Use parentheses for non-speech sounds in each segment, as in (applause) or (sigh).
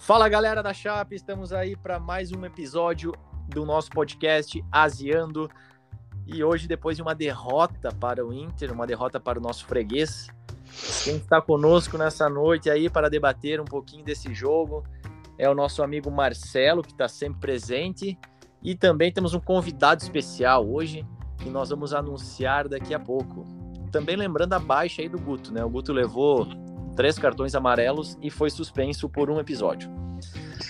Fala galera da Chape, estamos aí para mais um episódio do nosso podcast Asiando. E hoje, depois de uma derrota para o Inter, uma derrota para o nosso freguês, quem está conosco nessa noite aí para debater um pouquinho desse jogo é o nosso amigo Marcelo, que está sempre presente. E também temos um convidado especial hoje, que nós vamos anunciar daqui a pouco. Também lembrando a baixa aí do Guto, né? O Guto levou três cartões amarelos e foi suspenso por um episódio.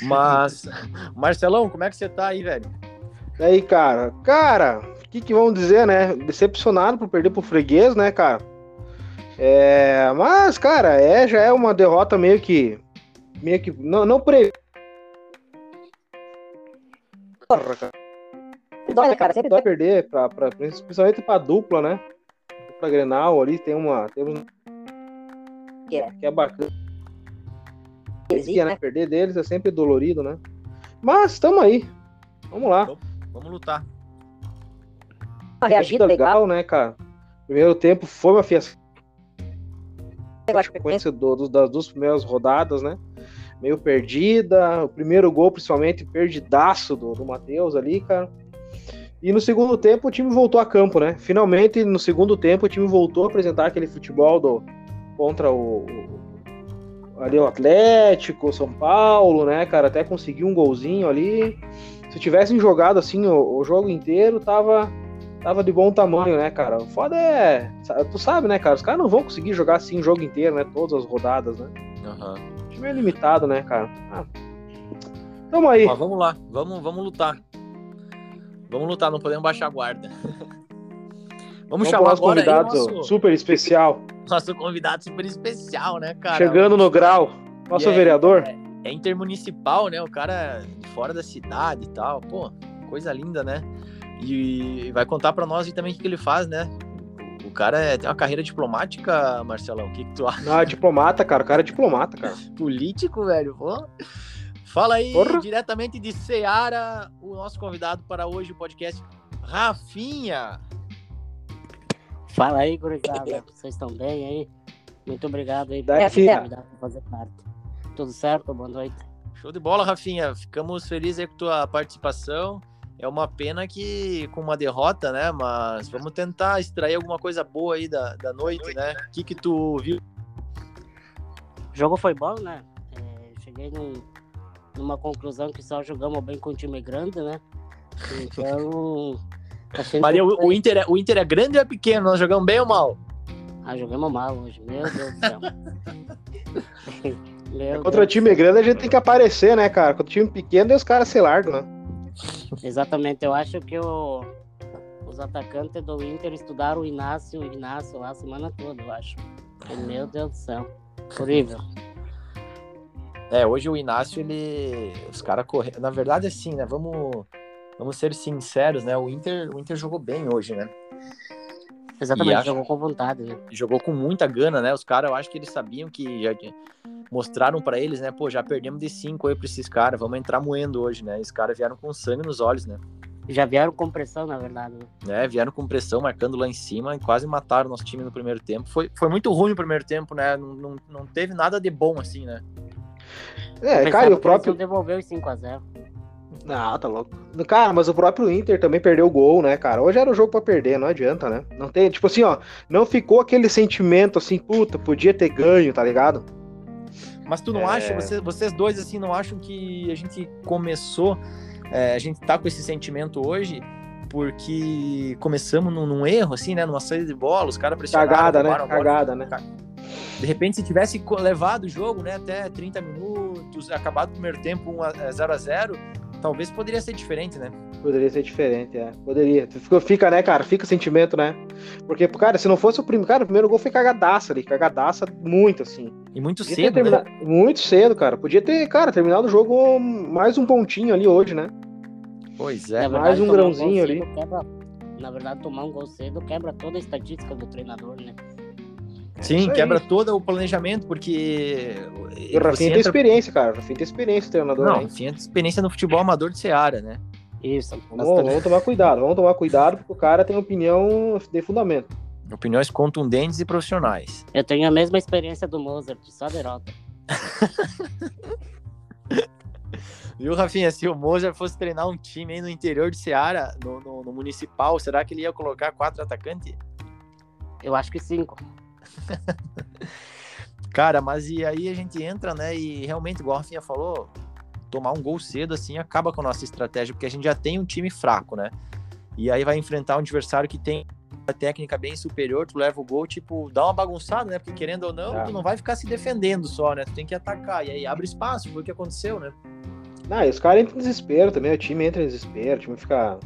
Mas, (laughs) Marcelão, como é que você tá aí, velho? E aí, cara? Cara, o que, que vamos dizer, né? Decepcionado por perder pro freguês, né, cara? É, mas, cara, é, já é uma derrota meio que. Meio que. Não, não pre. Porra, cara. Dói, né, cara? Sempre dói perder, pra, pra, principalmente pra dupla, né? Pra Grenal ali tem uma. Tem um... que, é, que é bacana. Heresia, né? Perder deles é sempre dolorido, né? Mas estamos aí. Vamos lá. Vamos, lutar. Reagido legal, né, cara? Primeiro tempo foi uma fiesta. Sequência do, do, das duas primeiras rodadas, né? Meio perdida. O primeiro gol, principalmente, perdidaço do, do Matheus ali, cara. E no segundo tempo o time voltou a campo, né? Finalmente, no segundo tempo, o time voltou a apresentar aquele futebol do, contra o, ali o Atlético, São Paulo, né, cara, até conseguiu um golzinho ali. Se tivessem jogado assim o, o, jogo inteiro, tava tava de bom tamanho, né, cara? O foda é, tu sabe, né, cara, os caras não vão conseguir jogar assim o jogo inteiro, né, todas as rodadas, né? Uhum. O time é limitado, né, cara? Ah. Tamo aí. Vamos lá, vamos, vamos lutar. Vamos lutar, não podemos baixar a guarda. (laughs) Vamos, vamos chamar agora convidado nosso... super especial. Nosso convidado super especial, né, cara? Chegando no grau, nosso é, vereador. É, é, intermunicipal, né? O cara fora da cidade e tal. Pô, coisa linda, né? E vai contar para nós também o que, ele faz, né? O cara é, tem uma carreira diplomática, Marcelão. O que, que tu acha? Não, é diplomata, cara. O cara é diplomata, cara. (laughs) Político, velho. Pô. Fala aí, Porra. diretamente de Ceará, o nosso convidado para hoje, o podcast Rafinha. Fala aí, gurizada. Vocês estão bem aí? Muito obrigado aí por fazer parte. Tudo certo? Boa noite. Show de bola, Rafinha. Ficamos felizes com a tua participação. É uma pena que com uma derrota, né? Mas vamos tentar extrair alguma coisa boa aí da, da noite, né? O que, que tu viu? O jogo foi bom, né? É, cheguei num, numa conclusão que só jogamos bem com um time grande, né? (laughs) Então. Maria, o, o, Inter é, o Inter é grande ou é pequeno? Nós jogamos bem ou mal? Ah, jogamos mal hoje, meu Deus do céu. (laughs) meu Contra Deus time grande a gente tem que aparecer, né, cara? Contra time pequeno, os caras se largam, né? Exatamente, eu acho que o, os atacantes do Inter estudaram o Inácio, o Inácio lá a semana toda, eu acho. Meu Deus do céu. Horrível. É, hoje o Inácio, ele. Os caras correram. Na verdade, assim, né? Vamos vamos ser sinceros, né? O Inter, o Inter jogou bem hoje, né? Exatamente, acho, jogou com vontade. Né? Jogou com muita gana, né? Os caras, eu acho que eles sabiam que já mostraram para eles, né? Pô, já perdemos de cinco aí pra esses caras, vamos entrar moendo hoje, né? Esses caras vieram com sangue nos olhos, né? Já vieram com pressão, na verdade. Né? É, vieram com pressão, marcando lá em cima e quase mataram o nosso time no primeiro tempo. Foi, foi muito ruim o primeiro tempo, né? Não, não, não teve nada de bom assim, né? É, cara, o próprio. devolveu os 5x0. Não, tá louco. Cara, mas o próprio Inter também perdeu o gol, né, cara? Hoje era o jogo para perder, não adianta, né? Não tem, tipo assim, ó, não ficou aquele sentimento assim, puta, podia ter ganho, tá ligado? Mas tu não é... acha, vocês, vocês dois, assim, não acham que a gente começou, é, a gente tá com esse sentimento hoje porque começamos num, num erro, assim, né? Numa saída de bola, os caras pressionaram. Cagada, né? Cagada, né? De repente, se tivesse levado o jogo, né, até 30 minutos, acabado o primeiro tempo 0 a 0 talvez poderia ser diferente, né? Poderia ser diferente, é. Poderia. Fica, né, cara? Fica o sentimento, né? Porque, cara, se não fosse o primeiro. Cara, o primeiro gol foi cagadaça ali. Cagadaça muito, assim. E muito Podia cedo. Né? Muito cedo, cara. Podia ter, cara, terminado o jogo mais um pontinho ali hoje, né? Pois é. Verdade, mais um grãozinho um ali. Quebra, na verdade, tomar um gol cedo quebra toda a estatística do treinador, né? É Sim, quebra todo o planejamento, porque. E o Rafinha entra... tem experiência, cara. O Rafinha tem experiência, treinador. Não, o Rafinha tem experiência no futebol amador de Seara, né? Isso. Vamos, vamos tomar cuidado, vamos tomar cuidado, porque o cara tem opinião de fundamento. Opiniões contundentes e profissionais. Eu tenho a mesma experiência do Mozart, só derrota. (laughs) Viu, Rafinha? Se o Moza fosse treinar um time aí no interior de Ceará, no, no, no municipal, será que ele ia colocar quatro atacantes? Eu acho que cinco. (laughs) Cara, mas e aí a gente entra, né? E realmente, igual a Rafinha falou, tomar um gol cedo assim acaba com a nossa estratégia, porque a gente já tem um time fraco, né? E aí vai enfrentar um adversário que tem uma técnica bem superior, tu leva o gol, tipo, dá uma bagunçada, né? Porque querendo ou não, É. tu não vai ficar se defendendo só, né? Tu tem que atacar. E aí abre espaço, foi o que aconteceu, né? Não, e os caras entram em desespero também, o time entra em desespero, o time fica.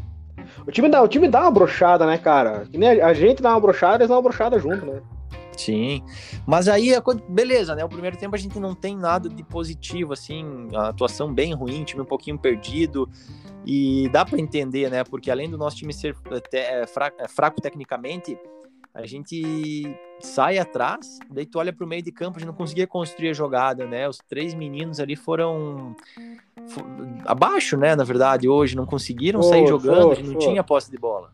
O time dá, o time dá uma brochada, né, cara? Que nem a, a gente dá uma brochada, eles dão uma brochada junto, né? Sim. Mas aí, beleza, né? O primeiro tempo a gente não tem nada de positivo, assim, a atuação bem ruim, time um pouquinho perdido. E dá para entender, né? Porque além do nosso time ser é, fraco, é, fraco tecnicamente, a gente sai atrás, daí tu olha pro meio de campo, a gente não conseguia construir a jogada, né? Os três meninos ali foram fo- abaixo, né? Na verdade, hoje não conseguiram sair For, jogando, for, a gente não for. tinha posse de bola.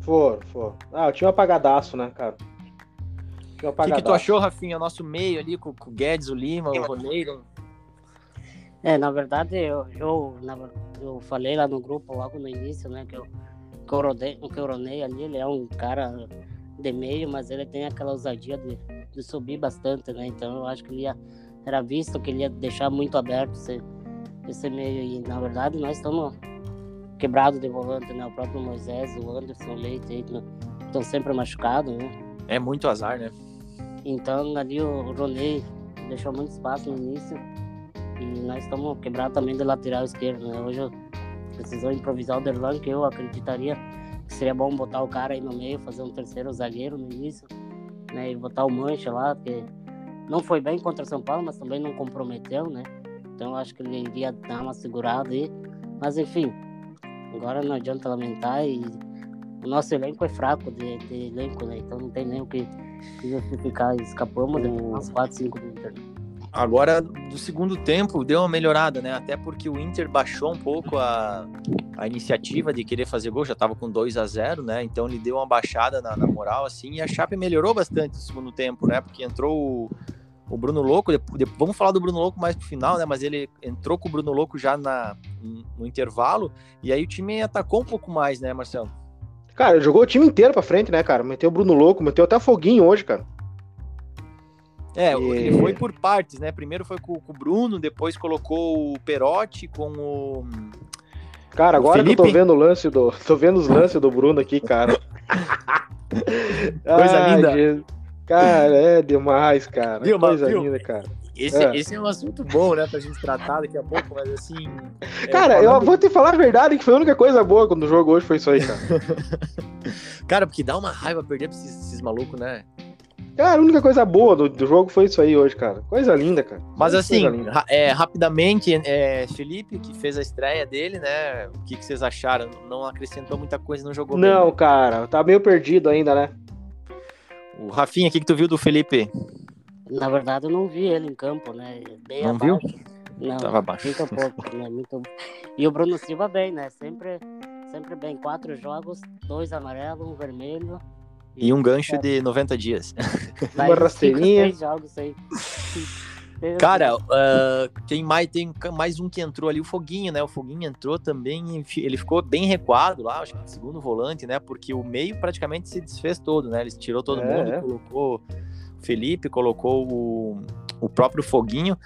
For, for. Ah, o time apagadaço, né, cara? Time O que, que tu achou, Rafinha? Nosso meio ali com, com o Guedes, o Lima, o Roneiro. É, na verdade, eu, eu, na eu falei lá no grupo logo no início, né, que eu, que eu, rodei, que eu ronei ali, ele é um cara de meio, mas ele tem aquela ousadia de, de subir bastante, né, então eu acho que ele ia, era visto que ele ia deixar muito aberto esse, esse meio, e na verdade nós estamos quebrados de volante, né, o próprio Moisés, o Anderson Leite, aí, né, estão sempre machucados, né, É muito azar, né? Então ali o Ronei deixou muito espaço no início e nós estamos quebrados também do lateral esquerdo, né? Hoje precisou improvisar o Derlan, que eu acreditaria que seria bom botar o cara aí no meio, fazer um terceiro zagueiro no início, né? E botar o Mancha lá, que não foi bem contra São Paulo, mas também não comprometeu, né? Então eu acho que ele iria dar uma segurada aí. Mas enfim, agora não adianta lamentar e o nosso elenco é fraco de, de elenco, né? Então não tem nem o que justificar. Escapamos de umas 4, 5 do Inter. Agora, do segundo tempo, deu uma melhorada, né? Até porque o Inter baixou um pouco a, a iniciativa de querer fazer gol, já tava com 2 a 0 né? Então ele deu uma baixada na, na moral, assim, e a Chape melhorou bastante no segundo tempo, né? Porque entrou o, o Bruno Louco, depois, depois- vamos falar do Bruno Louco mais pro final, né? Mas ele entrou com o Bruno Louco já na, no intervalo, e aí o time atacou um pouco mais, né, Marcelo? Cara, jogou o time inteiro pra frente, né, cara? Meteu o Bruno Louco, meteu até Foguinho hoje, cara. É, E- ele foi por partes, né? Primeiro foi com, com o Bruno, depois colocou o Perotti com o. Cara, agora que eu tô Felipe? vendo o lance do. (laughs) Tô vendo os lances do Bruno aqui, cara. (laughs) Coisa Ai, linda. Jesus. Cara, é demais, cara. Viu, Coisa viu? linda, cara. Esse É. esse é um assunto bom, né, pra gente tratar daqui a pouco, mas assim. é, Cara, eu falando- vou te falar a verdade que foi a única coisa boa quando o jogo hoje foi isso aí, cara. (laughs) Cara, porque dá uma raiva perder pra esses, esses malucos, né? Cara, a única coisa boa do, do jogo foi isso aí hoje, cara. Coisa linda, cara. Mas Coisa assim, linda. ra- é, rapidamente, é, Felipe, que fez a estreia dele, né? O que, que vocês acharam? Não acrescentou muita coisa, não jogou bem, Não, né? cara, tá meio perdido ainda, né? O Rafinha, o que, que tu viu do Felipe? Na verdade, eu não vi ele em campo, né? Bem Não viu? abaixo. Não, Tava abaixo. muito pouco, né? Muito... E o Bruno Silva bem, né? Sempre, sempre bem. Quatro jogos, dois amarelos, um vermelho. E um gancho de 90 dias. (laughs) Vai Uma rasteirinha. cinco, seis jogos aí. (laughs) Cara, ah, tem, mais, tem mais um que entrou ali, o Foguinho, né? O Foguinho entrou também, e ele ficou bem recuado lá, acho que segundo volante, né? Porque o meio praticamente se desfez todo, né? Ele tirou todo É, mundo, é. colocou Felipe, colocou o, o próprio Foguinho,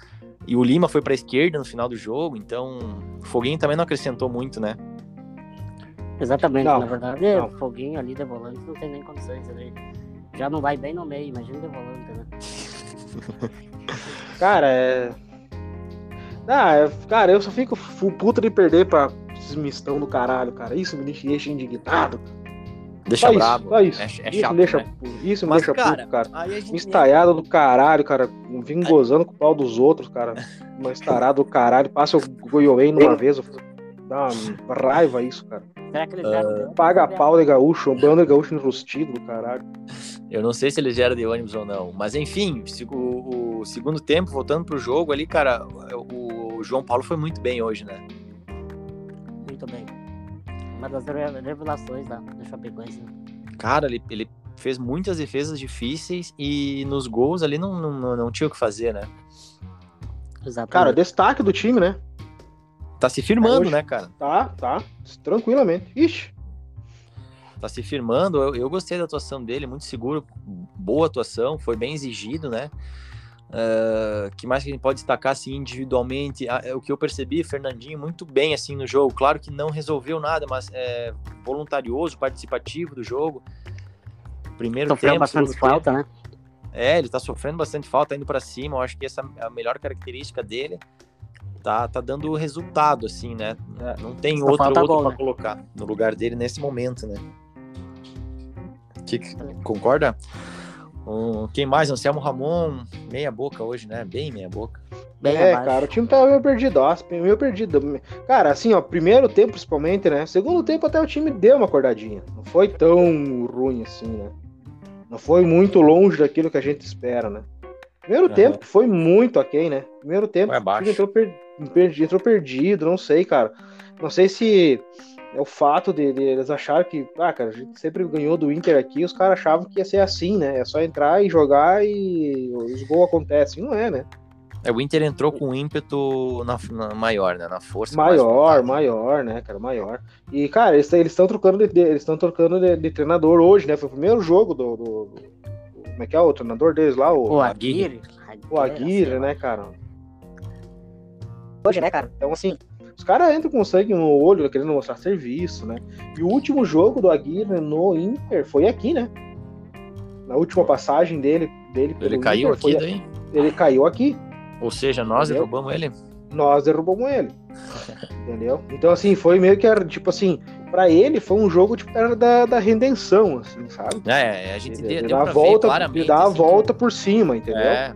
e o Lima foi pra esquerda no final do jogo, então o Foguinho também não acrescentou muito, né? Exatamente, Não, na verdade, não. foguinho ali de volante não tem nem condições. Ele já não vai bem no meio, imagina de volante, né? (laughs) Cara, é. Ah, é- cara, eu só fico puto de perder pra esses mistão do caralho, cara. Isso me deixa indignado. Deixa Só isso, brabo. só isso. É, é isso chato, me deixa, né? isso me Mas, deixa cara, puto, cara. Aí gente estaiado do caralho, cara. Vim gozando com o pau dos outros, cara. Uma estarada do caralho. Passa o goiôen numa vez. eu- Dá uma raiva isso, cara. Será que eles vieram de- Paga pau de gaúcho, um bando de gaúcho enrustido do caralho. Eu não sei se eles vieram de ônibus ou não, mas enfim, o, o segundo tempo, voltando pro jogo ali, cara, o, o João Paulo foi muito bem hoje, né? Muito bem. Uma das re- revelações da, da Chapecoense. né? Cara, ele, ele fez muitas defesas difíceis e nos gols ali não, não, não, não tinha o que fazer, né? Exatamente. Cara, destaque do time, né? Tá se firmando, Hoje- né, cara? Tá, tá. Tranquilamente. Ixi. Tá se firmando. Eu, eu gostei da atuação dele, muito seguro, boa atuação, foi bem exigido, né? Ah, que mais que a gente pode destacar assim individualmente? Ah, é o que eu percebi, Fernandinho muito bem assim no jogo. Claro que não resolveu nada, mas é voluntarioso, participativo do jogo. Primeiro Sofreu tempo, bastante segundo tempo. falta, né? É, ele tá sofrendo bastante falta, indo pra cima. Eu acho que essa é a melhor característica dele. Tá, tá dando resultado, assim, né? É. Não tem Só outro, falta outro pra né? colocar no lugar dele nesse momento, né? Que- concorda? Um, quem mais? Anselmo Ramon, meia boca hoje, né? Bem meia boca. Bem é, abaixo. cara, o time tava meio perdido, ó, meio perdido. Cara, assim, ó, primeiro tempo principalmente, né? Segundo tempo até o time deu uma acordadinha. Não foi tão ruim assim, né? Não foi muito longe daquilo que a gente espera, né? Primeiro Aham. tempo que foi muito aquém, né? Primeiro tempo Foi abaixo. entrou, per- perdi- entrou perdido, não sei, cara. Não sei se é o fato de, de eles acharam que, ah, cara, a gente sempre ganhou do Inter aqui, os caras achavam que ia ser assim, né? É só entrar e jogar e os gols acontecem. Não é, né? É, o Inter entrou com ímpeto na, na maior, né? Na força. Maior, maior, né, cara, maior. E, cara, eles estão trocando de, eles estão trocando de, de treinador hoje, né? Foi o primeiro jogo do, do- do- Como é que é o treinador deles lá? O, O Aguirre. Aguirre. o Aguirre, né, cara? Hoje, né, cara? Então, assim, os caras entram com sangue no olho, querendo mostrar serviço, né? E o último jogo do Aguirre no Inter foi aqui, né? Na última passagem dele, dele pelo Ele caiu Inter, aqui daí? ele caiu aqui. Ou seja, nós Entendeu? derrubamos ele? nós derrubamos ele. Entendeu? Então, assim, foi meio que tipo assim, pra ele foi um jogo tipo, era da, da redenção, assim, sabe? É, a gente De, deu, de deu pra volta, ver claramente. dar a assim, volta por cima, entendeu? É,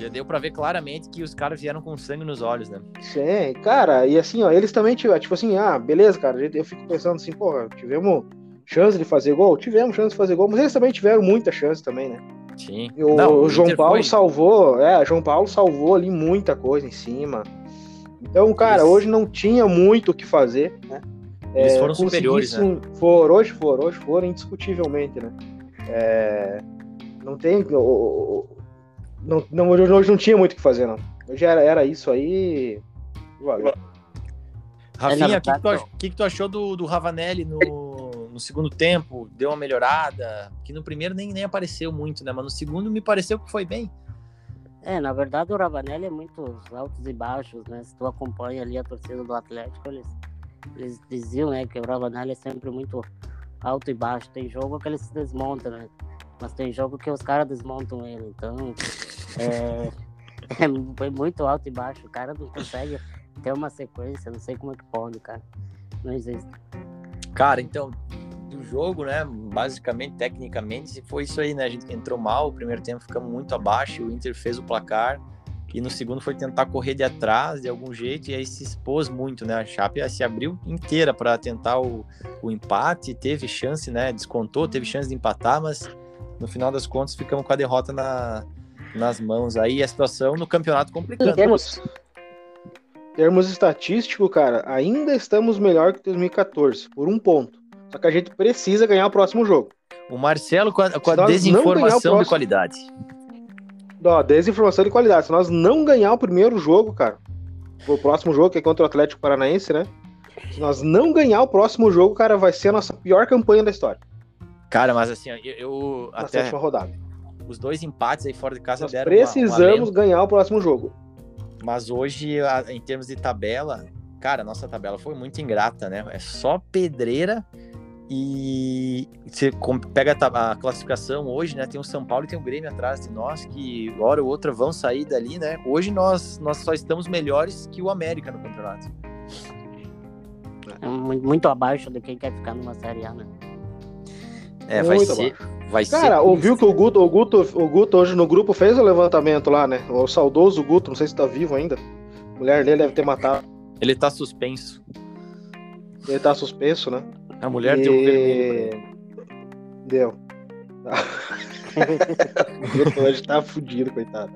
já deu pra ver claramente que os caras vieram com sangue nos olhos, né? Sim, cara, e assim, ó, eles também tiveram, tipo assim, ah, beleza, cara, eu fico pensando assim, porra, tivemos chance de fazer gol? Tivemos chance de fazer gol, mas eles também tiveram muita chance também, né? Sim. O, Não, o João Inter Paulo foi- salvou, é, o João Paulo salvou ali muita coisa em cima. Então, cara, Eles- hoje não tinha muito o que fazer, né? Eles É, foram superiores, né? Foram, hoje foram, hoje foram, indiscutivelmente, né? É, não tem. o- Não, não, hoje não tinha muito o que fazer, não. Hoje era, era isso aí. Valeu. Rafinha, o que, que, que que tu achou do, do Ravanelli no, no segundo tempo? Deu uma melhorada? Que no primeiro nem, nem apareceu muito, né? Mas no segundo me pareceu que foi bem. É, na verdade o Ravanelli é muito altos e baixos, né? Se tu acompanha ali a torcida do Atlético, eles, eles diziam, né, que o Ravanelli é sempre muito alto e baixo. Tem jogo que ele se desmonta, né? Mas tem jogo que os caras desmontam ele. Então, é, (laughs) é é muito alto e baixo. O cara não consegue ter uma sequência, não sei como é que pode, cara. Não existe. Cara, então, do jogo, né? Basicamente, tecnicamente, foi isso aí, né? A gente entrou mal, o primeiro tempo ficamos muito abaixo, o Inter fez o placar. E no segundo foi tentar correr de atrás de algum jeito e aí se expôs muito, né? A Chape se abriu inteira para tentar o, o empate, teve chance, né? Descontou, teve chance de empatar, mas no final das contas ficamos com a derrota na, nas mãos. Aí a situação no campeonato complicando. Em termos estatísticos, cara, ainda estamos melhor que 2014, por um ponto. Só que a gente precisa ganhar o próximo jogo. O Marcelo com a, com a não desinformação de próximo- qualidade. Ó, desinformação de qualidade. Se nós não ganhar o primeiro jogo, cara, o próximo jogo, que é contra o Atlético Paranaense, né? Se nós não ganhar o próximo jogo, cara, vai ser a nossa pior campanha da história. Cara, mas assim, eu, eu Na até sétima rodada. os dois empates aí fora de casa Nós deram uma- precisamos alento. ganhar o próximo jogo. Mas hoje, a- em termos de tabela, cara, nossa tabela foi muito ingrata, né? É só pedreira e você pega a, classificação hoje, né? Tem o São Paulo e tem o Grêmio atrás de nós, que hora ou outra vão sair dali, né? Hoje nós, nós só estamos melhores que o América no campeonato. é mu- muito abaixo de quem quer ficar numa Série A, né? É, vai Muito ser. Vai Cara, ser ouviu que o Guto, o, Guto, o Guto hoje no grupo fez o levantamento lá, né? O saudoso Guto, não sei se tá vivo ainda. A mulher dele deve ter matado. Ele tá suspenso. Ele tá suspenso, né? A mulher deu um vermelho. Deu. (laughs) O Guto hoje tá fudido, coitado.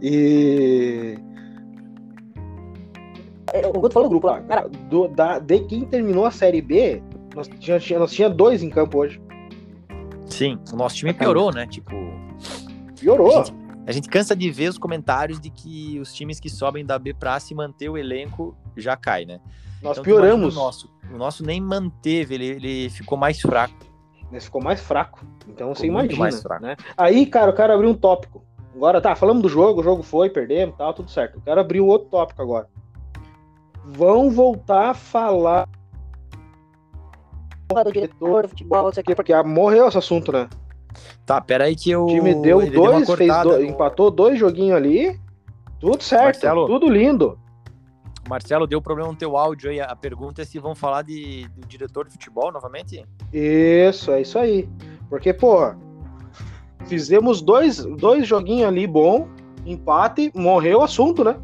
E. O Guto falou no grupo lá, cara, do, da, de quem terminou a Série B, nós tinha- nós tinha dois em campo hoje. Sim, o nosso time piorou, né? Tipo, Piorou. A gente- A gente cansa de ver os comentários de que os times que sobem da B pra se manter o elenco já cai, né? Nós Então, pioramos. O nosso, o nosso nem manteve, ele, ele ficou mais fraco. Né, Ficou mais fraco. Então você Ficou muito imagina. mais fraco. Né? Aí, cara, eu quero abrir um tópico. Agora tá, falamos do jogo, o jogo foi, perdemos, tal, tudo certo. Eu quero abrir um outro tópico agora. Vão voltar a falar do diretor, futebol, não sei o quê, porque ah, morreu esse assunto, né? Tá, pera aí que eu. O time deu ele dois, fez cortada dois, empatou dois joguinhos ali. Tudo certo, Marcelo. tudo lindo. Marcelo, deu problema no teu áudio aí. A pergunta é se vão falar de, do diretor de futebol novamente? Isso, é isso aí. Porque, pô, fizemos dois, dois joguinhos ali bom, empate, morreu o assunto, né?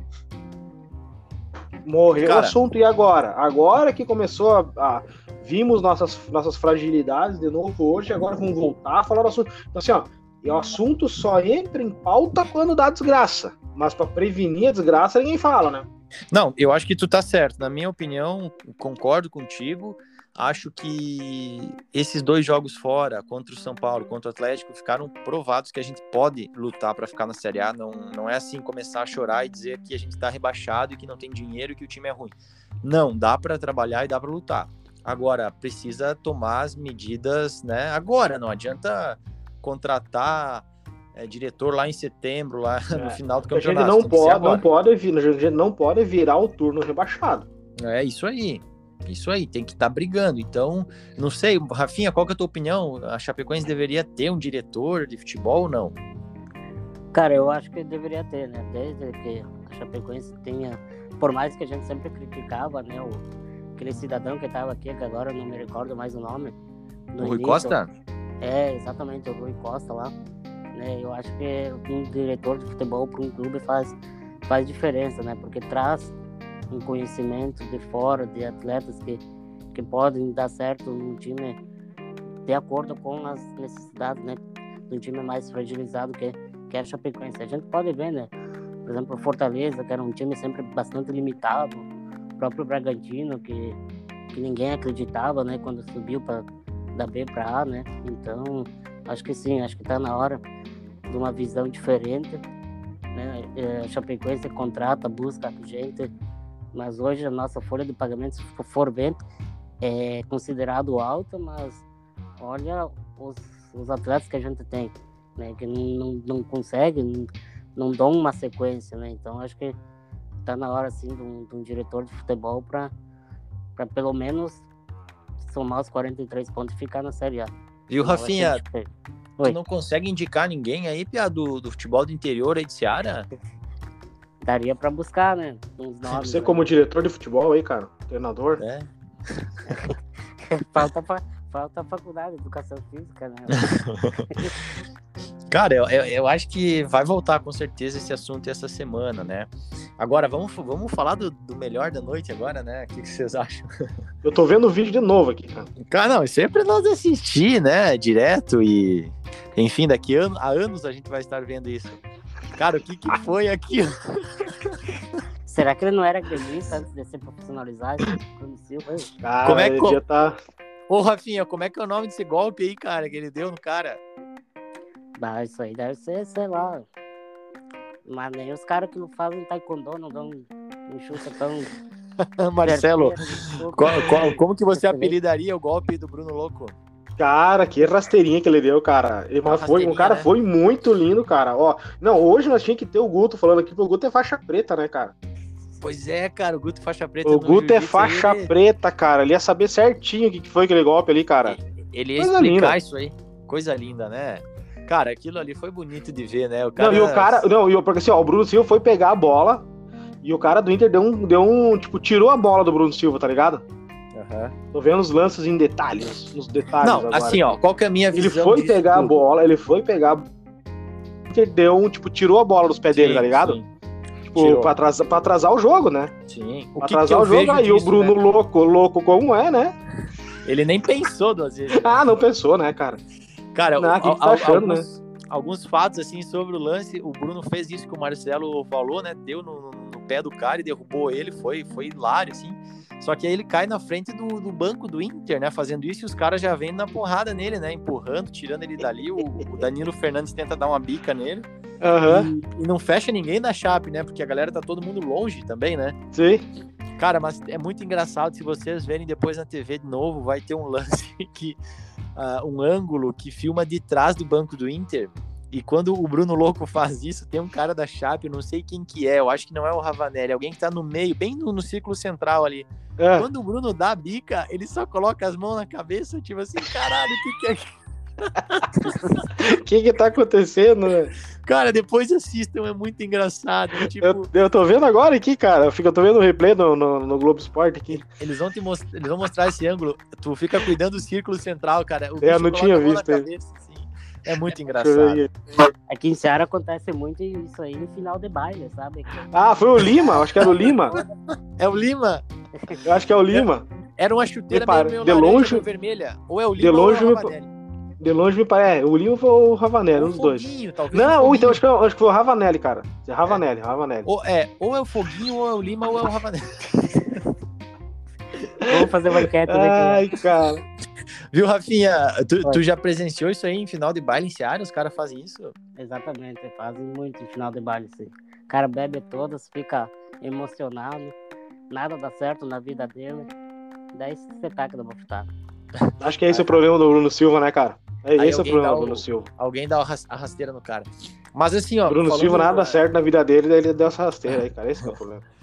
Morreu o Cara. assunto. E agora? Agora que começou a. a- vimos nossas, nossas fragilidades de novo hoje, agora vamos voltar a falar do assunto. Então, assim, ó, e o assunto só entra em pauta quando dá desgraça. Mas pra prevenir a desgraça, ninguém fala, né? Não, eu acho que tu tá certo. Na minha opinião, concordo contigo. Acho que esses dois jogos fora, contra o São Paulo, contra o Atlético, ficaram provados que a gente pode lutar para ficar na Série A. Não, não é assim começar a chorar e dizer que a gente tá rebaixado e que não tem dinheiro e que o time é ruim. Não, dá para trabalhar e dá para lutar. Agora, precisa tomar as medidas, né? Agora, não adianta contratar é, diretor lá em setembro, lá (laughs) no É, final do Porque a gente campeonato. não pode, não pode vir, a gente não pode virar o turno rebaixado. É isso aí. Isso aí, tem que estar brigando. Então, não sei, Rafinha, qual que é a tua opinião? A Chapecoense deveria ter um diretor de futebol ou não? Cara, eu acho que deveria ter, né? Desde que a Chapecoense tenha, por mais que a gente sempre criticava, né? O, aquele cidadão que estava aqui, que agora eu não me recordo mais o nome. no o Rui início. Costa? É, exatamente, o Rui Costa lá. Né? Eu acho que um diretor de futebol para um clube faz, faz diferença, né? Porque traz um conhecimento de fora, de atletas que, que podem dar certo num time de acordo com as necessidades, né? De um time mais fragilizado que, que é a Chapecoense. A gente pode ver, né? Por exemplo, o Fortaleza, que era um time sempre bastante limitado. Próprio Bragantino, que, que ninguém acreditava, né? Quando subiu para da B para A, né? Então, acho que sim, acho que está na hora de uma visão diferente. Né? É, A Chapecoense contrata, busca gente, mas hoje a nossa folha de pagamento, se for- ver, é considerado alta, mas olha os, os atletas que a gente tem, né? Que não, não, não conseguem, não, não dão uma sequência, né? Então, acho que está na hora, sim, de um, de um diretor de futebol para pelo menos somar os 43 pontos e ficar na Série A. E o Rafinha, tu não consegue indicar ninguém aí, Pia, do, do futebol do interior aí de Seara? (laughs) Daria pra buscar, né? Uns nomes. Você né? como diretor de futebol aí, cara, treinador, É. (laughs) falta, fa- falta a faculdade de educação física, né? (laughs) Cara, eu, eu, eu acho que vai voltar com certeza esse assunto essa semana, né? Agora, vamos, vamos falar do, do melhor da noite agora, né? O que, que vocês acham? (laughs) eu tô vendo o vídeo de novo aqui, cara. Cara, não, é pra nós assistir, né? Direto e. Enfim, daqui a, a anos a gente vai estar vendo isso. Cara, o que, que foi aquilo? (laughs) Será que ele não era gremista antes de ser profissionalizado? Cara, Como é que ele tá... Ô, Rafinha, como é que é o nome desse golpe aí, cara, que ele deu no cara? Bah, isso aí deve ser, sei lá. Mas nem os caras que não fazem taekwondo não dão um chute tão. (laughs) Marcelo, qual- qual- como que você (laughs) apelidaria o golpe do Bruno Louco? Cara, que rasteirinha que ele deu, cara. Ele, mas foi, o cara né? foi muito lindo, cara. Ó, não, hoje nós tínhamos que ter o Guto falando aqui, porque o Guto é faixa preta, né, cara? Pois é, cara, o Guto faixa preta. O Guto é faixa ele- preta, cara. Ele ia saber certinho o que que foi aquele golpe ali, cara. Ele ia Coisa explicar linda. isso aí. Coisa linda, né? Cara, aquilo ali foi bonito de ver, né? O cara... Não, e o cara. Não, e o- porque assim, ó, o Bruno Silva foi pegar a bola e o cara do Inter deu um, deu um. Tipo, tirou a bola do Bruno Silva, tá ligado? Aham. Tô vendo os lances em detalhes. Nos detalhes Não, agora. assim, ó, qual que é a minha Ele visão foi disso pegar a tudo? bola, ele foi pegar. O Inter deu um, tipo, tirou a bola dos pés dele, Sim, tá ligado? Sim, Tipo, tirou. pra atrasar, pra atrasar o jogo, né? sim. O Pra que, que atrasar eu o jogo, aí o disso, Bruno né? louco, louco como é, né? Ele nem pensou duas vezes. (laughs) Ah, não pensou, né, cara? Cara, Não, que que tá achando, alguns, alguns fatos, assim, sobre o lance, o Bruno fez isso que o Marcelo falou, né? Deu no, no- pé do cara e derrubou ele, foi, foi hilário, assim. Só que aí ele cai na frente do, do banco do Inter, né? Fazendo isso e os caras já vêm na porrada nele, né? Empurrando, tirando ele dali. O, o Danilo Fernandes tenta dar uma bica nele. Aham. E, e não fecha ninguém na Chape, né? Porque a galera tá todo mundo longe também, né? Sim. Cara, mas é muito engraçado se vocês verem depois na TV de novo, vai ter um (laughs) lance que ah, um ângulo que filma de trás do banco do Inter. E quando o Bruno Louco (laughs) faz isso, tem um cara da Chape, eu não sei quem que é, eu acho que não é o Ravanelli, alguém que tá no meio, bem no, no círculo central ali. É. Quando o Bruno dá a bica, ele só coloca as mãos na cabeça, tipo assim, caralho, o que, que é O (laughs) que que tá acontecendo, né? Cara, depois assistam, é muito engraçado. Tipo, Eu, eu tô vendo agora aqui, cara. Eu, fico, eu tô vendo o replay no, no, no Globo Esporte aqui. eles, vão te most- eles vão mostrar esse ângulo, tu fica cuidando do círculo central, cara. O É, eu não tinha visto cabeça, assim. É muito engraçado. aqui. Em Ceará acontece muito isso aí no final de baile, sabe? Ah, foi o Lima, acho que era o Lima. (laughs) É o Lima. Eu acho que é o Lima. Era uma chuteira Repara, meio, meio de longe- vermelha. Ou é o de Lima longe ou é o. De longe me parece. É, o Lima foi o Ravanelli, um Ou dos dois. Foguinho, talvez. Não, ou então acho que, acho que foi o Ravanelli, cara. É Ravanelli, Ravanelli. Ou é, ou é o Foguinho, ou é o Lima, ou é o Ravanelli. (laughs) Vamos fazer uma enquete né, Ai, cara. Viu, Rafinha? Tu, tu já presenciou isso aí em final de baile em Seara? Os caras fazem isso? Exatamente, fazem muito em final de baile, sim. O cara bebe todas, fica emocionado, nada dá certo na vida dele. Daí você taca da bofetada. Acho que é esse o problema do Bruno Silva, né, cara? É Aí esse o alguém problema o- Bruno Silva. Alguém dá a rasteira no cara. Mas assim, ó. Bruno Silva nada certo na vida dele, daí ele deu essa rasteira aí, cara. Esse é o problema. (laughs)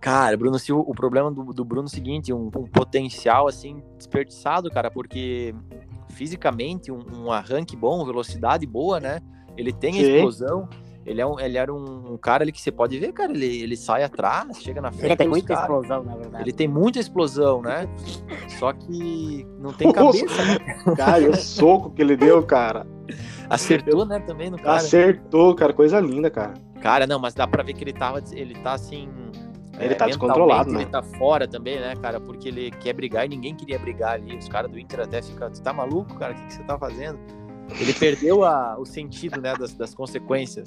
Cara, Bruno Silva, o problema do, do Bruno é o seguinte, um, um potencial assim desperdiçado, cara, porque fisicamente um, um arranque bom, velocidade boa, né? Ele tem a Sim. explosão. Ele, é um, ele era um, um cara ali que você pode ver, cara, ele, ele sai atrás, chega na frente. Ele tem muita caras. explosão, na verdade. Ele tem muita explosão, né? Só que não tem (laughs) cabeça, né? Cara, e o soco que ele deu, cara. Acertou, né, também no cara. Acertou, cara. Coisa linda, cara. Cara, não, mas dá pra ver que ele tava, ele tá assim. Ele tá mentalmente descontrolado, né? Ele tá fora também, né, cara? Porque ele quer brigar e ninguém queria brigar ali. Os caras do Inter até ficam, tu tá maluco, cara? O que, que você tá fazendo? Ele perdeu a- o sentido, né, das, das consequências.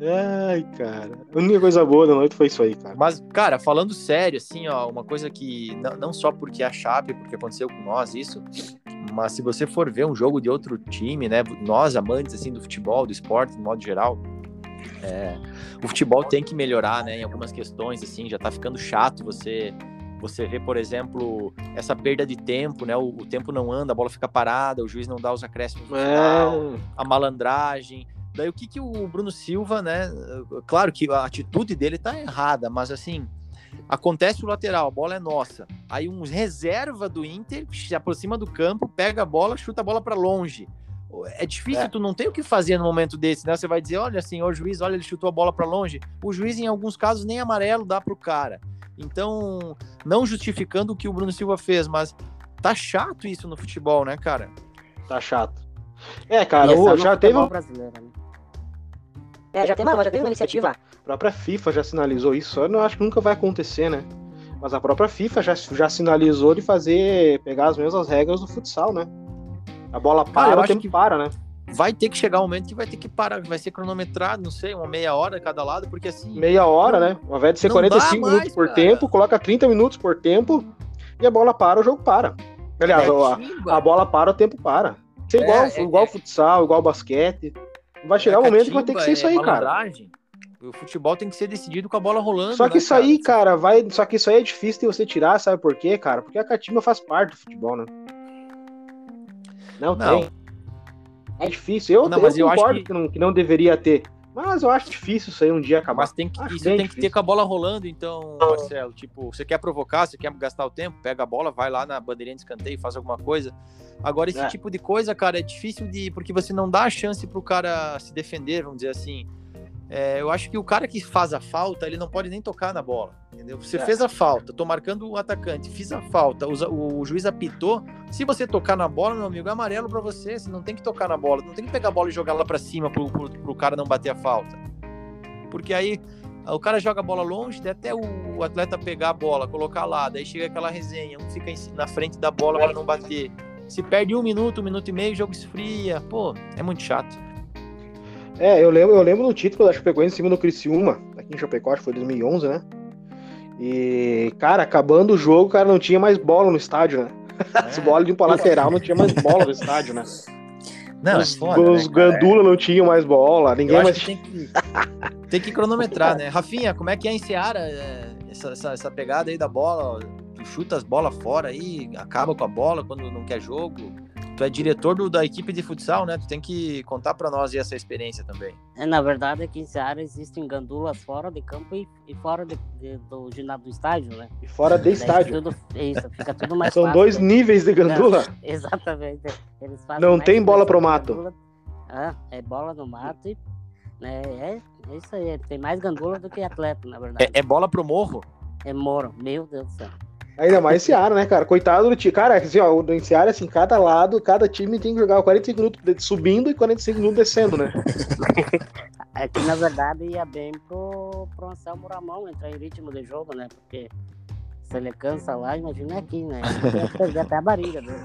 Ai, cara. A única coisa boa da noite foi isso aí, cara. Mas, cara, falando sério, assim, ó, uma coisa que não, não só porque é a Chape, porque aconteceu com nós isso, mas se você for ver um jogo de outro time, né, nós amantes assim do futebol, do esporte, de modo geral, é, o futebol tem que melhorar, né, em algumas questões, assim, já tá ficando chato você você vê, por exemplo, essa perda de tempo, né, o, o tempo não anda, a bola fica parada, o juiz não dá os acréscimos no final, É, a malandragem. Daí o que, que o Bruno Silva, né? Claro que a atitude dele tá errada, mas assim, acontece o lateral, a bola é nossa. Aí um reserva do Inter se aproxima do campo, pega a bola, chuta a bola para longe. É difícil, É. tu não tem o que fazer no momento desse, né? Você vai dizer, olha, senhor juiz, olha, ele chutou a bola para longe. O juiz, em alguns casos, nem amarelo dá pro cara. Então, não justificando o que o Bruno Silva fez, mas tá chato isso no futebol, né, cara? tá chato. É, cara, é no já teve. futebol um- brasileiro, né? É, já tem uma, já teve uma iniciativa. A própria FIFA já sinalizou isso. Eu não acho que nunca vai acontecer, né? Mas a própria FIFA já, já sinalizou de fazer. pegar as mesmas regras do futsal, né? A bola Cara, eu para, o acho tempo que- para, né? vai ter que chegar um momento que vai ter que parar, vai ser cronometrado, não sei, uma meia hora cada lado, porque assim. Meia hora, né? Ao invés de ser Não 45 dá minutos mais, por cara. tempo, coloca 30 minutos por tempo e a bola para, o jogo para. Aliás, é a, a bola para, o tempo para. Ser igual, É, é, igual é. futsal, igual basquete. Vai chegar É um momento que vai ter que ser isso é aí, cara. malandragem. O futebol tem que ser decidido com a bola rolando. Só que né, isso aí, cara, vai. Só que isso aí é difícil de você tirar, sabe por quê, cara? Porque a catimba faz parte do futebol, né? Não, Não. tem. É difícil. Eu, Não, eu mas eu concordo que- que... não, que não deveria ter. Mas eu acho difícil isso aí um dia acabar. Mas tem que, Acho isso tem que ter difícil. com a bola rolando, então, Marcelo. Tipo, você quer provocar, você quer gastar o tempo, pega a bola, vai lá na bandeirinha de escanteio, faz alguma coisa. Agora, esse É. tipo de coisa, cara, é difícil de. Porque você não dá a chance pro cara se defender, vamos dizer assim. É, eu acho que o cara que faz a falta, ele não pode nem tocar na bola. Entendeu? Você É. fez a falta, tô marcando o atacante, fiz a falta, o, o juiz apitou. Se você tocar na bola, meu amigo, é amarelo pra você. Você não tem que tocar na bola, não tem que pegar a bola e jogar lá pra cima pro, pro, pro cara não bater a falta. Porque aí o cara joga a bola longe, até o atleta pegar a bola, colocar lá, daí chega aquela resenha, um fica na frente da bola para não bater. Se perde um minuto, um minuto e meio, o jogo esfria. Pô, é muito chato. É, eu lembro, eu lembro do título da Chapecoense em cima do Criciúma, aqui em Chapecó, acho que foi 2011, né? E, cara, acabando o jogo, cara, não tinha mais bola no estádio, né? As É. bolas de um pra lateral, não tinha mais bola no estádio, né? Não, os é foda, os né, gandula não tinham mais bola, ninguém mais. que tem que, tem que cronometrar, né? Rafinha, como é que é em Seara é, essa, essa, essa pegada aí da bola? Tu chuta as bolas fora aí, acaba com a bola quando não quer jogo. Tu é diretor do- da equipe de futsal, né? Tu tem que contar pra nós aí essa experiência também. É, na verdade, aqui em Seara existem gandulas fora de campo e, e fora de- de- do ginásio do estádio, né? E fora de estádio. Tudo, isso, fica tudo mais São fácil, dois né? níveis de gandula. (laughs) Exatamente. Eles fazem Não tem bola pro mato. gandula. Ah, é bola no mato e né, é, é isso aí. Tem mais gandula do que atleta, na verdade. É, é bola pro morro? É, Moro, meu Deus do céu. Ainda mais Seara, né, cara? Coitado do time. Cara, assim, ó, em Seara, assim, cada lado, cada time tem que jogar 45 minutos subindo e 45 minutos descendo, né? (laughs) Aqui, na verdade, ia bem pro, pro Anselmo Ramon entrar em ritmo de jogo, né? Porque se ele cansa lá, imagina aqui, né? Ele até a barriga dele.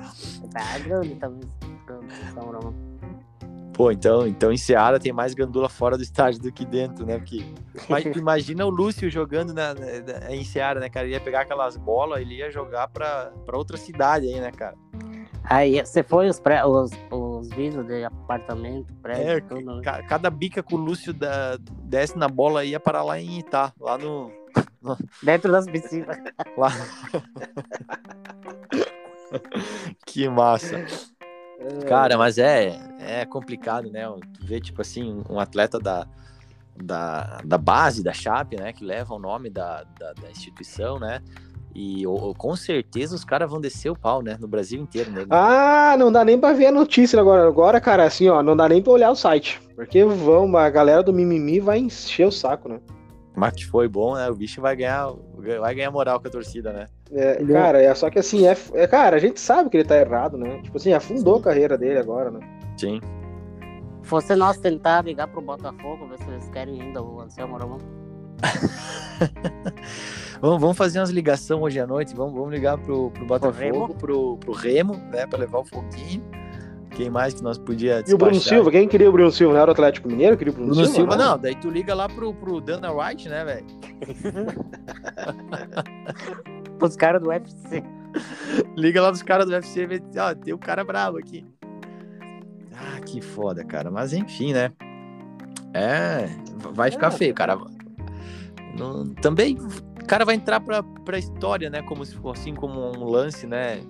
Tá grande também, Anselmo Ramon. Pô, então, então em Seara tem mais gandula fora do estádio do que dentro, né? Porque mas (laughs) imagina o Lúcio jogando na, na- em Seara, né, cara? Ele ia pegar aquelas bolas, ele ia jogar pra, pra outra cidade aí, né, cara? Aí, você foi os, pré, os, os vídeos de apartamento, prédio, É, tudo, né? Ca- Cada bica que o Lúcio da- desce na bola ia parar lá em Itá, lá no. Dentro das piscinas. (laughs) Lá... (laughs) que massa. Cara, mas é, é complicado, né? Tu vê, tipo assim, um atleta da, da, da base, da Chape, né? Que leva o nome da, da, da instituição, né? E o- com certeza os caras vão descer o pau, né? No Brasil inteiro, né? Ah, não dá nem pra ver a notícia agora. Agora, cara, assim, ó, não dá nem pra olhar o site. Porque vão, a galera do mimimi vai encher o saco, né? Mas que foi bom, né? O bicho vai ganhar, vai ganhar moral com a torcida, né? É, Não. cara, é só que assim, é, é- cara, a gente sabe que ele tá errado, né? Tipo assim, afundou a carreira dele agora, né? Sim. Fosse nós tentar ligar pro Botafogo, ver se eles querem ainda o Anselmo Ramon. (laughs) Vamos, vamos fazer umas ligações hoje à noite. Vamos, vamos ligar pro, pro Botafogo, Remo? pro, pro Remo, né? Pra levar o foguinho. Quem mais que nós podia E o Bruno? Silva, quem queria o Bruno Silva? Não era o Atlético Mineiro? Queria o Bruno, Bruno Silva, né? não. Daí tu liga lá pro, pro Dana White, né, velho? (laughs) Os caras do UFC. Liga lá dos caras do UFC e vê, ó, tem um cara bravo aqui. Ah, que foda, cara. Mas enfim, né? É, vai ficar É. feio, cara. Não- também, o cara vai entrar pra, pra história, né? Como se fosse assim, como um lance, né?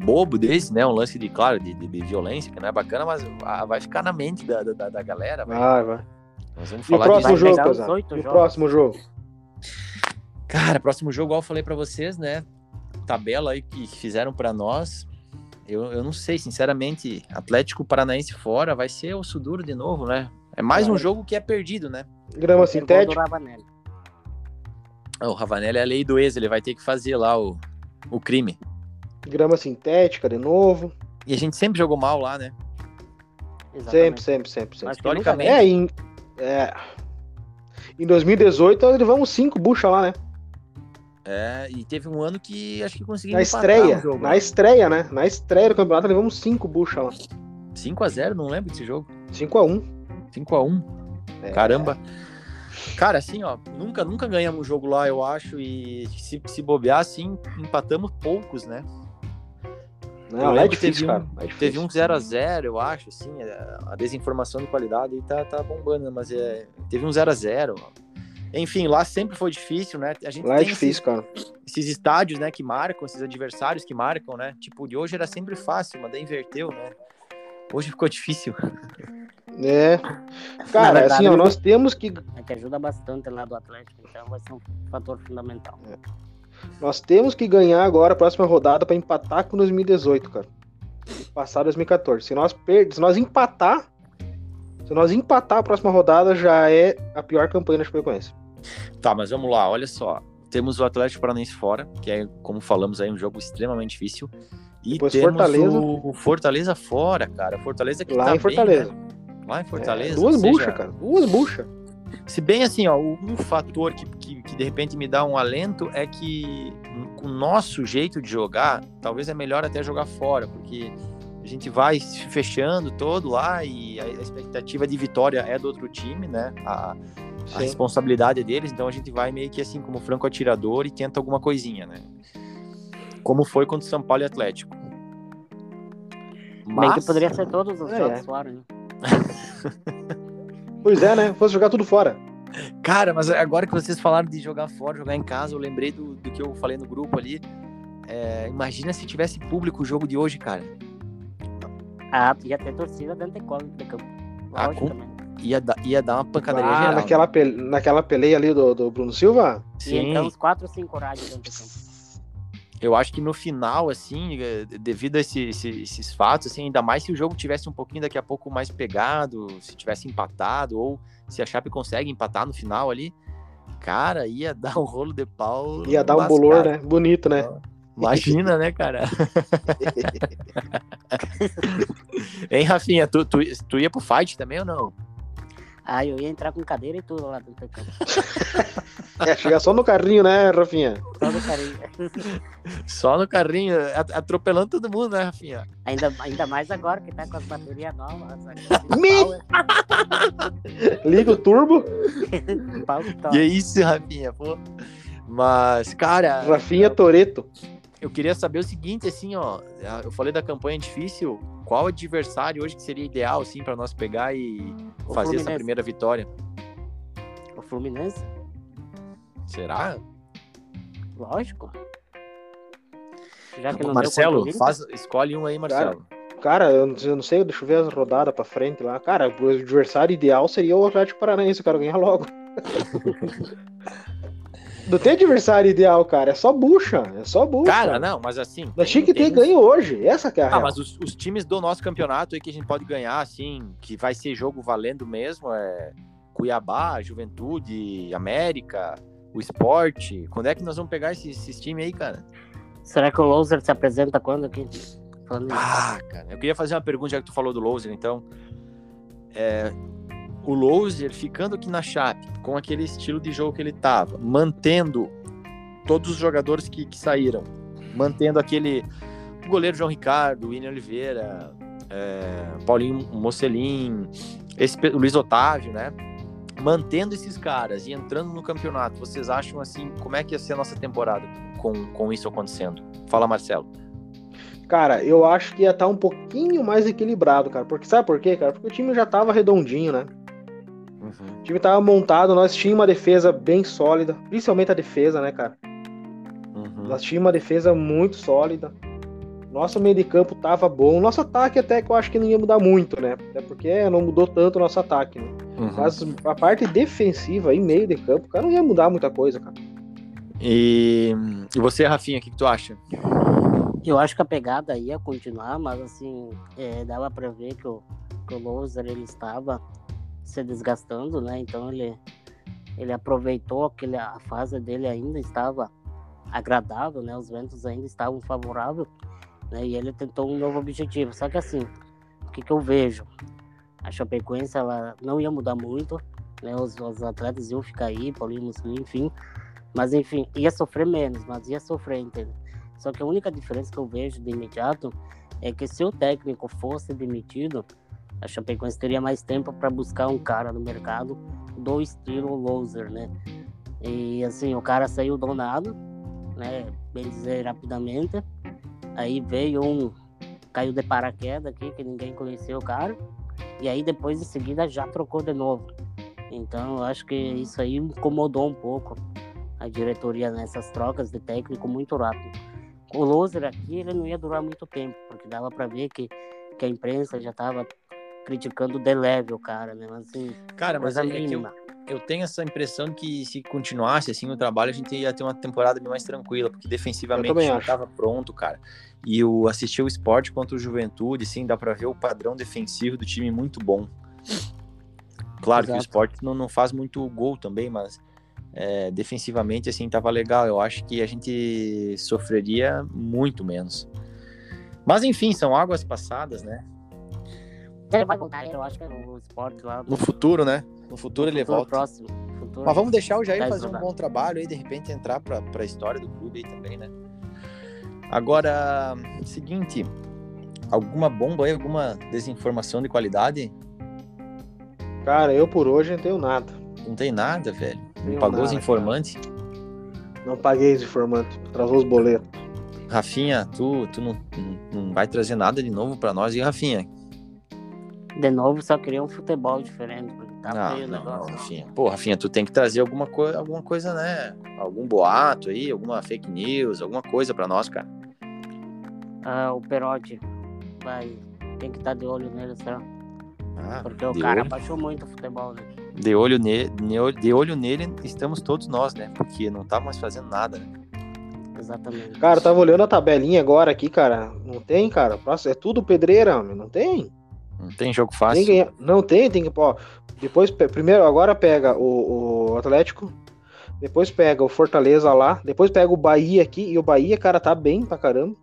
Um Bobo desse, né? Um lance de, claro, de, de- de violência, que não é bacana, mas ah, vai ficar na mente da, da, da galera. Vai, vai. Nós vamos Ah. E o falar próximo jogo, os oito E o próximo jogo? Cara, próximo jogo, igual eu falei pra vocês, né? Tabela aí que fizeram pra nós. Eu, eu não sei, sinceramente, Atlético Paranaense fora vai ser o Suduro de novo, né? É mais um Claro. jogo que é perdido, né? Grama sintética. Ravanelli. O Ravanelli é a lei do ex, ele vai ter que fazer lá o, o crime. Grama sintética de novo. E a gente sempre jogou mal lá, né? Exatamente. Sempre, sempre, sempre, sempre. Nunca Historicamente. É, em, é, em 2018 nós levamos cinco bucha lá, né? É, e teve um ano que acho que conseguimos Na estreia. o jogo, Na né? estreia, né? Na estreia do campeonato levamos cinco bucha lá. 5x0, não lembro desse jogo. 5x1. 5x1. É. Caramba. Cara, assim, ó, nunca, nunca ganhamos um jogo lá, eu acho, e se, se bobear, assim, empatamos poucos, né? Eu Não, lá é difícil, teve um- cara. É difícil. Teve um 0x0, eu acho, assim, é, a desinformação de qualidade aí tá, tá bombando, né? mas é, teve um 0x0. Enfim, lá sempre foi difícil, né? A gente Lá é difícil, cara. Esses, esses estádios, né, que marcam, esses adversários que marcam, né? Tipo, de hoje era sempre fácil, mas daí inverteu, né? Hoje ficou difícil. É. Cara, verdade, assim, ó, nós temos que É que ajuda bastante lá do Atlético, então vai ser um fator fundamental. Nós temos que ganhar agora a próxima rodada pra empatar com 2018, cara. E passar 2014. Se nós per... se nós empatar, se nós empatar a próxima rodada já é a pior campanha da Chapecoense. Tá, mas vamos lá, olha só. Temos o Atlético Paranaense fora, que é, como falamos aí, um jogo extremamente difícil. E Depois temos Fortaleza. o Fortaleza fora, cara. Fortaleza que Lá tá em bem, Fortaleza. né? Lá em Fortaleza. É, duas buchas, cara. Duas buchas. Se bem assim, ó, um fator que, que, que de repente me dá um alento é que o nosso jeito de jogar, talvez é melhor até jogar fora, porque a gente vai se fechando todo lá e a expectativa de vitória é do outro time, né? A, a responsabilidade é deles, então a gente vai meio que assim, como franco atirador e tenta alguma coisinha, né? Como foi contra o São Paulo e Atlético. Bem que Mas- poderia ser todos os É, jogos é. fora, né? (laughs) Pois é, né? Fosse jogar tudo fora. Cara, mas agora que vocês falaram de jogar fora, jogar em casa, eu lembrei do, do que eu falei no grupo ali. É, imagina se tivesse público o jogo de hoje, cara. Ah, ia ter torcida dentro de campo. Ah, com-. Ia, dar- ia dar uma pancadaria Ah, geral. naquela, pele... naquela peleia ali do, do Bruno Silva? Sim, então uns 4 ou 5 horários dentro de campo. Eu acho que no final, assim, eh, devido a esse- esse- esses fatos, assim, ainda mais se o jogo tivesse um pouquinho daqui a pouco mais pegado, se tivesse empatado, ou se a Chape consegue empatar no final ali, cara, ia (laughs) dar um rolo de pau. Ia dar um bolor, né? Bonito, né? Imagina, né, cara? (laughs) (laughs) hein, Rafinha, tu, tu, tu ia pro fight também ou não? Ah, eu ia entrar com cadeira e tudo lá dentro de campo. (laughs) É, chegar só no carrinho, né, Rafinha? Todo carinho. (laughs) Só no carrinho, at- atropelando todo mundo, né, Rafinha? ainda, ainda mais agora que tá com as baterias novas. Me- (laughs) Liga o turbo, E é isso, Rafinha, pô. Mas, cara, Rafinha Toreto. Eu queria saber o seguinte, assim, ó. Eu falei da campanha difícil. Qual adversário hoje que seria ideal, assim, pra nós pegar e O fazer essa Fluminense. primeira vitória? O Fluminense, Será? lógico. Já que Marcelo, faz, escolhe um aí, Marcelo. Cara, eu não eu não sei, deixa eu ver as rodadas pra frente lá. Cara, o adversário ideal seria o Atlético Paranaense, eu quero ganhar logo. (laughs) Não tem adversário ideal, cara. É só bucha. É só bucha. Cara, não, mas assim. Nós tinha que ter tem- ganho hoje. Essa que é a Ah, real. mas os, os times do nosso campeonato aí que a gente pode ganhar, assim, que vai ser jogo valendo mesmo, é Cuiabá, Juventude, América, o Esporte. Quando é que nós vamos pegar esses, esses times aí, cara? Será que o Loser se apresenta quando aqui? Falando. Ah, cara, eu queria fazer uma pergunta, já que tu falou do Loser, então. É, o Loser ficando aqui na Chape, com aquele estilo de jogo que ele tava, mantendo todos os jogadores que, que saíram, mantendo aquele o goleiro João Ricardo, William Oliveira, é, Paulinho Mocelin, esse, o Luiz Otávio, né? Mantendo esses caras e entrando no campeonato, vocês acham assim, como é que ia ser a nossa temporada com, com isso acontecendo? Fala, Marcelo. Cara, eu acho que ia estar um pouquinho mais equilibrado, cara. Porque sabe por quê, cara? Porque o time já tava redondinho, né? O time tava montado, nós tínhamos uma defesa bem sólida, principalmente a defesa, né, cara? Uhum. Nós tínhamos uma defesa muito sólida. Nosso meio de campo tava bom. Nosso ataque até que eu acho que não ia mudar muito, né? Até porque não mudou tanto o nosso ataque, né? Uhum. Mas a parte defensiva e meio de campo, cara, não ia mudar muita coisa, cara. E, e você, Rafinha, o que, que tu acha? Eu acho que a pegada ia continuar, mas assim, é, dava pra ver que o, que o Loser ele estava se desgastando, né? Então ele, ele aproveitou aquele, a fase dele ainda estava agradável, né? Os ventos ainda estavam favoráveis, né? E ele tentou um novo objetivo. Só que assim, o que, que eu vejo? A Chapecoense ela não ia mudar muito, né? Os, os atletas iam ficar aí, Paulinho enfim. Mas enfim, ia sofrer menos, mas ia sofrer, entendeu? Só que a única diferença que eu vejo de imediato é que se o técnico fosse demitido, a Chapecoense teria mais tempo para buscar um cara no mercado do estilo loser, né? E assim, o cara saiu do nada, né? Bem dizer rapidamente. Aí veio um, caiu de paraquedas aqui, que ninguém conhecia o cara. E aí depois em seguida já trocou de novo. Então eu acho que isso aí incomodou um pouco a diretoria nessas trocas de técnico muito rápido. O loser aqui ele não ia durar muito tempo, porque dava para ver que, que a imprensa já estava criticando de leve o cara, né? Mas assim, Cara, mas é, que eu, eu tenho essa impressão que se continuasse assim o trabalho, a gente ia ter uma temporada mais tranquila, porque defensivamente já estava pronto, cara. E o assistir o esporte contra o Juventude, sim, dá pra ver o padrão defensivo do time muito bom. Claro que o Exato. esporte não, não faz muito gol também, mas é, defensivamente, assim, tava legal. Eu acho que a gente sofreria muito menos. Mas enfim, são águas passadas, né? Ele vai voltar, eu acho que é o esporte lá No futuro, né? No futuro ele futuro volta. próximo. Futuro, Mas vamos deixar o Jair fazer um bom trabalho aí, de repente entrar para a história do clube aí também, né? Agora, seguinte, alguma bomba aí, alguma desinformação de qualidade? Cara, eu por hoje não tenho nada. Não tem nada, velho. Não Tenho pagou os nada, informantes. Não paguei os informantes, travou os boletos. Rafinha, tu, tu não, não vai trazer nada de novo pra nós. E Rafinha? De novo, só queria um futebol diferente. Tá não, feio não, não, negócio. Rafinha. Pô, Rafinha, tu tem que trazer alguma, coi alguma coisa, né? Algum boato aí, alguma fake news, alguma coisa pra nós, cara. Ah, o Perotti vai. Tem que estar de olho nele, será? Ah, Porque o cara olho. baixou muito o futebol, né? De olho, ne ne- de olho nele estamos todos nós, né? Porque não tá mais fazendo nada, né? Exatamente. Cara, eu tava olhando a tabelinha agora aqui, cara. Não tem, cara. Próximo- É tudo pedreira. Não tem. Não tem jogo Tem fácil. que Não tem, tem que. Ó, depois, primeiro, agora pega o, o Atlético. Depois pega o Fortaleza lá. Depois pega o Bahia aqui. E o Bahia, cara, tá bem pra caramba.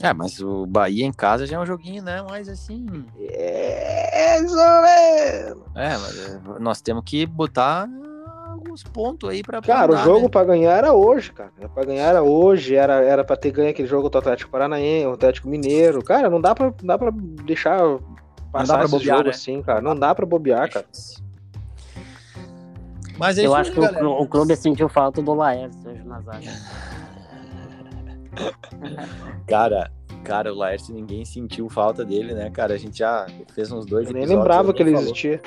É, mas o Bahia em casa já é um joguinho, né? Mas assim. É. É, mas é, nós temos que botar alguns pontos aí pra. Cara, pra o andar, jogo né? pra ganhar era hoje, cara. Era pra ganhar era hoje. Era, era pra ter ganho aquele jogo do Atlético Paranaense, o Atlético Mineiro. Cara, não dá pra, não dá pra deixar passar pra esse bobear, jogo né? assim, cara. Não dá pra bobear, cara. Mas é Eu acho que o, galera. o clube sentiu falta do Laércio hoje na zaga. Cara, cara, o Laércio ninguém sentiu falta dele, né, cara? A gente já fez uns dois Eu nem lembrava que ele falou, existia.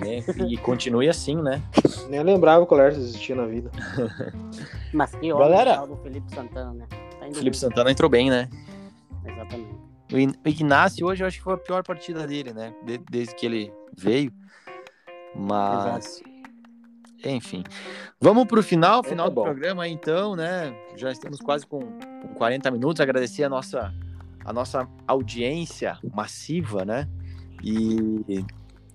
né? E continue assim, né? (laughs) Nem lembrava que o Lercio existia na vida. (laughs) Mas que homem Galera. do Felipe Santana, né? Tá indo Felipe bem. Santana entrou bem, né? Exatamente. O o Ignacio hoje eu acho que foi a pior partida dele, né? De- desde que ele veio. Mas. Enfim. Vamos pro final, Então final tá do bom. programa então, né? Já estamos quase com, com 40 minutos. Agradecer a nossa, a nossa audiência massiva, né? E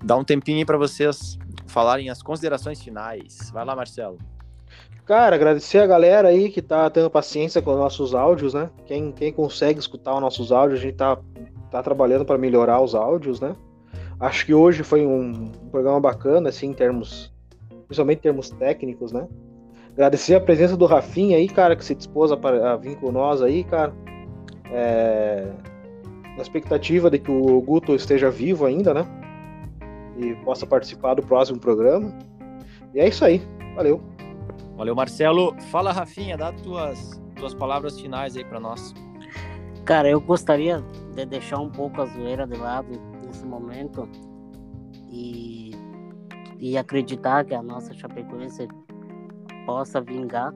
dar um tempinho aí para vocês falarem as considerações finais. Vai lá, Marcelo. Cara, agradecer a galera aí que tá tendo paciência com os nossos áudios, né? Quem, quem consegue escutar os nossos áudios, a gente tá, tá trabalhando para melhorar os áudios, né? Acho que hoje foi um, um programa bacana, assim, em termos. Principalmente em termos técnicos, né? Agradecer a presença do Rafinha aí, cara, que se dispôs a, a vir com nós aí, cara. É, Na expectativa de que o Guto esteja vivo ainda, né? E possa participar do próximo programa. E é isso aí. Valeu. Valeu, Marcelo. Fala, Rafinha, dá tuas, tuas palavras finais aí para nós. Cara, eu gostaria de deixar um pouco a zoeira de lado nesse momento e, e acreditar que a nossa Chapecoense possa vingar.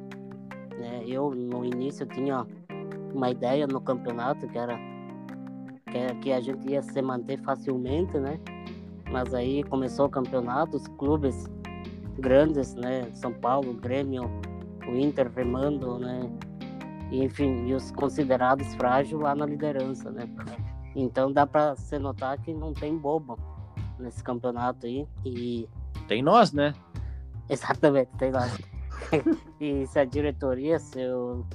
Né? Eu, no início, tinha uma ideia no campeonato que era que, que a gente ia se manter facilmente, né? Mas aí começou o campeonato, os clubes grandes, né? São Paulo, Grêmio, o Inter remando, né? E, enfim, e os considerados frágeis lá na liderança, né? Então dá para se notar que não tem bobo nesse campeonato aí. E Tem nós, né? (laughs) exatamente, tem lá. (laughs) e se a diretoria, se, o-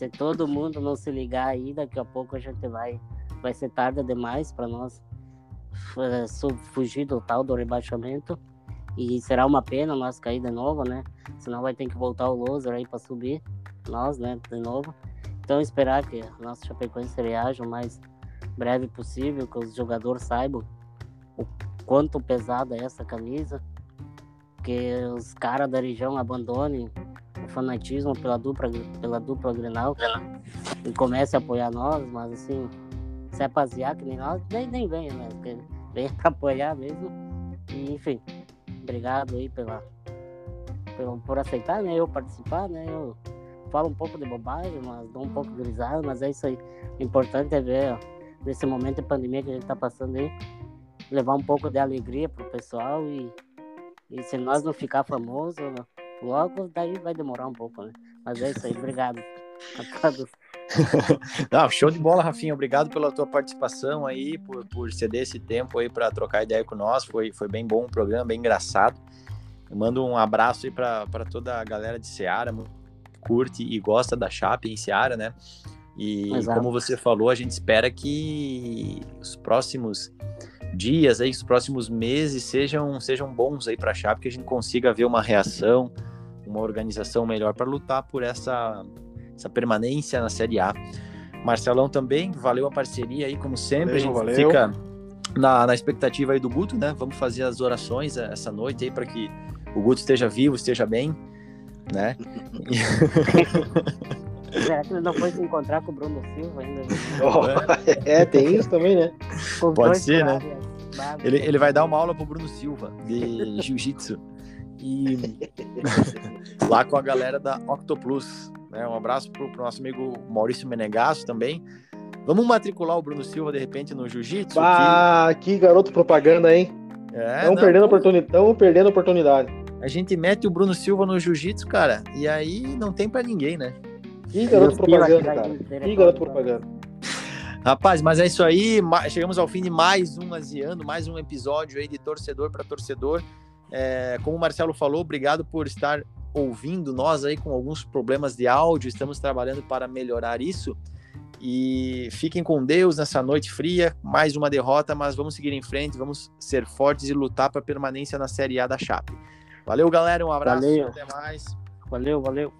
se todo mundo não se ligar aí, daqui a pouco a gente vai, vai ser tarde demais para nós su- fugir do tal do rebaixamento. E será uma pena nós cair de novo, né? Senão vai ter que voltar o loser aí para subir, nós, né, de novo. Então esperar que a nossa Chapecoense reaja o mais breve possível, que os jogadores saibam o quanto pesada é essa camisa, que os caras da região abandonem fanatismo pela dupla, pela dupla Grenal e comece a apoiar nós, mas assim, se é passear que nem nós, nem, nem venha, né? Porque venha (laughs) pra apoiar mesmo. E, enfim, obrigado aí pela, pelo, por aceitar, né? Eu participar, né? Eu falo um pouco de bobagem, mas dou um pouco de risada, mas é isso aí. O importante é ver, ó, nesse momento de pandemia que a gente tá passando aí, levar um pouco de alegria pro pessoal e, e se nós não ficar famoso, logo daí vai demorar um pouco, né? Mas é isso aí, obrigado a todos. (laughs) Não, show de bola, Rafinha. Obrigado pela tua participação aí, por, por ceder esse tempo aí para trocar ideia com nós. Foi, foi bem bom o programa, bem engraçado. Eu mando um abraço aí para toda a galera de Seara, curte e gosta da Chape em Seara, né? E Exato. como você falou, a gente espera que os próximos dias aí, os próximos meses sejam, sejam bons aí para a Chape, que a gente consiga ver uma reação, uma organização melhor para lutar por essa essa permanência na Série A. Marcelão também, valeu a parceria aí, como sempre. Valeu, a gente valeu. fica na, na expectativa aí do Guto, né? Vamos fazer as orações essa noite aí para que o Guto esteja vivo, esteja bem, né? (laughs) Será que ele não foi se encontrar com o Bruno Silva ainda? Oh, (laughs) é, tem isso também, né? Com Pode ser, né? Ele, ele vai dar uma aula pro Bruno Silva de jiu-jitsu. E (laughs) lá com a galera da Octoplus. Né? Um abraço pro, pro nosso amigo Maurício Menegasso também. Vamos matricular o Bruno Silva de repente no jiu-jitsu? Ah, que garoto propaganda, hein? que- É, Estão não, perdendo, oportunidade, perdendo oportunidade. A gente mete o Bruno Silva no jiu-jitsu, cara, e aí não tem pra ninguém, né? Que garoto propaganda, cara. Que garoto propaganda. Rapaz, mas é isso aí. Chegamos ao fim de mais um Aziano, mais um episódio aí de torcedor para torcedor. É, como o Marcelo falou, obrigado por estar ouvindo nós aí com alguns problemas de áudio. Estamos trabalhando para melhorar isso. E fiquem com Deus nessa noite fria. Mais uma derrota, mas vamos seguir em frente, vamos ser fortes e lutar para permanência na Série A da Chape. Valeu, galera. Um abraço. Valeu. Até mais. Valeu, valeu.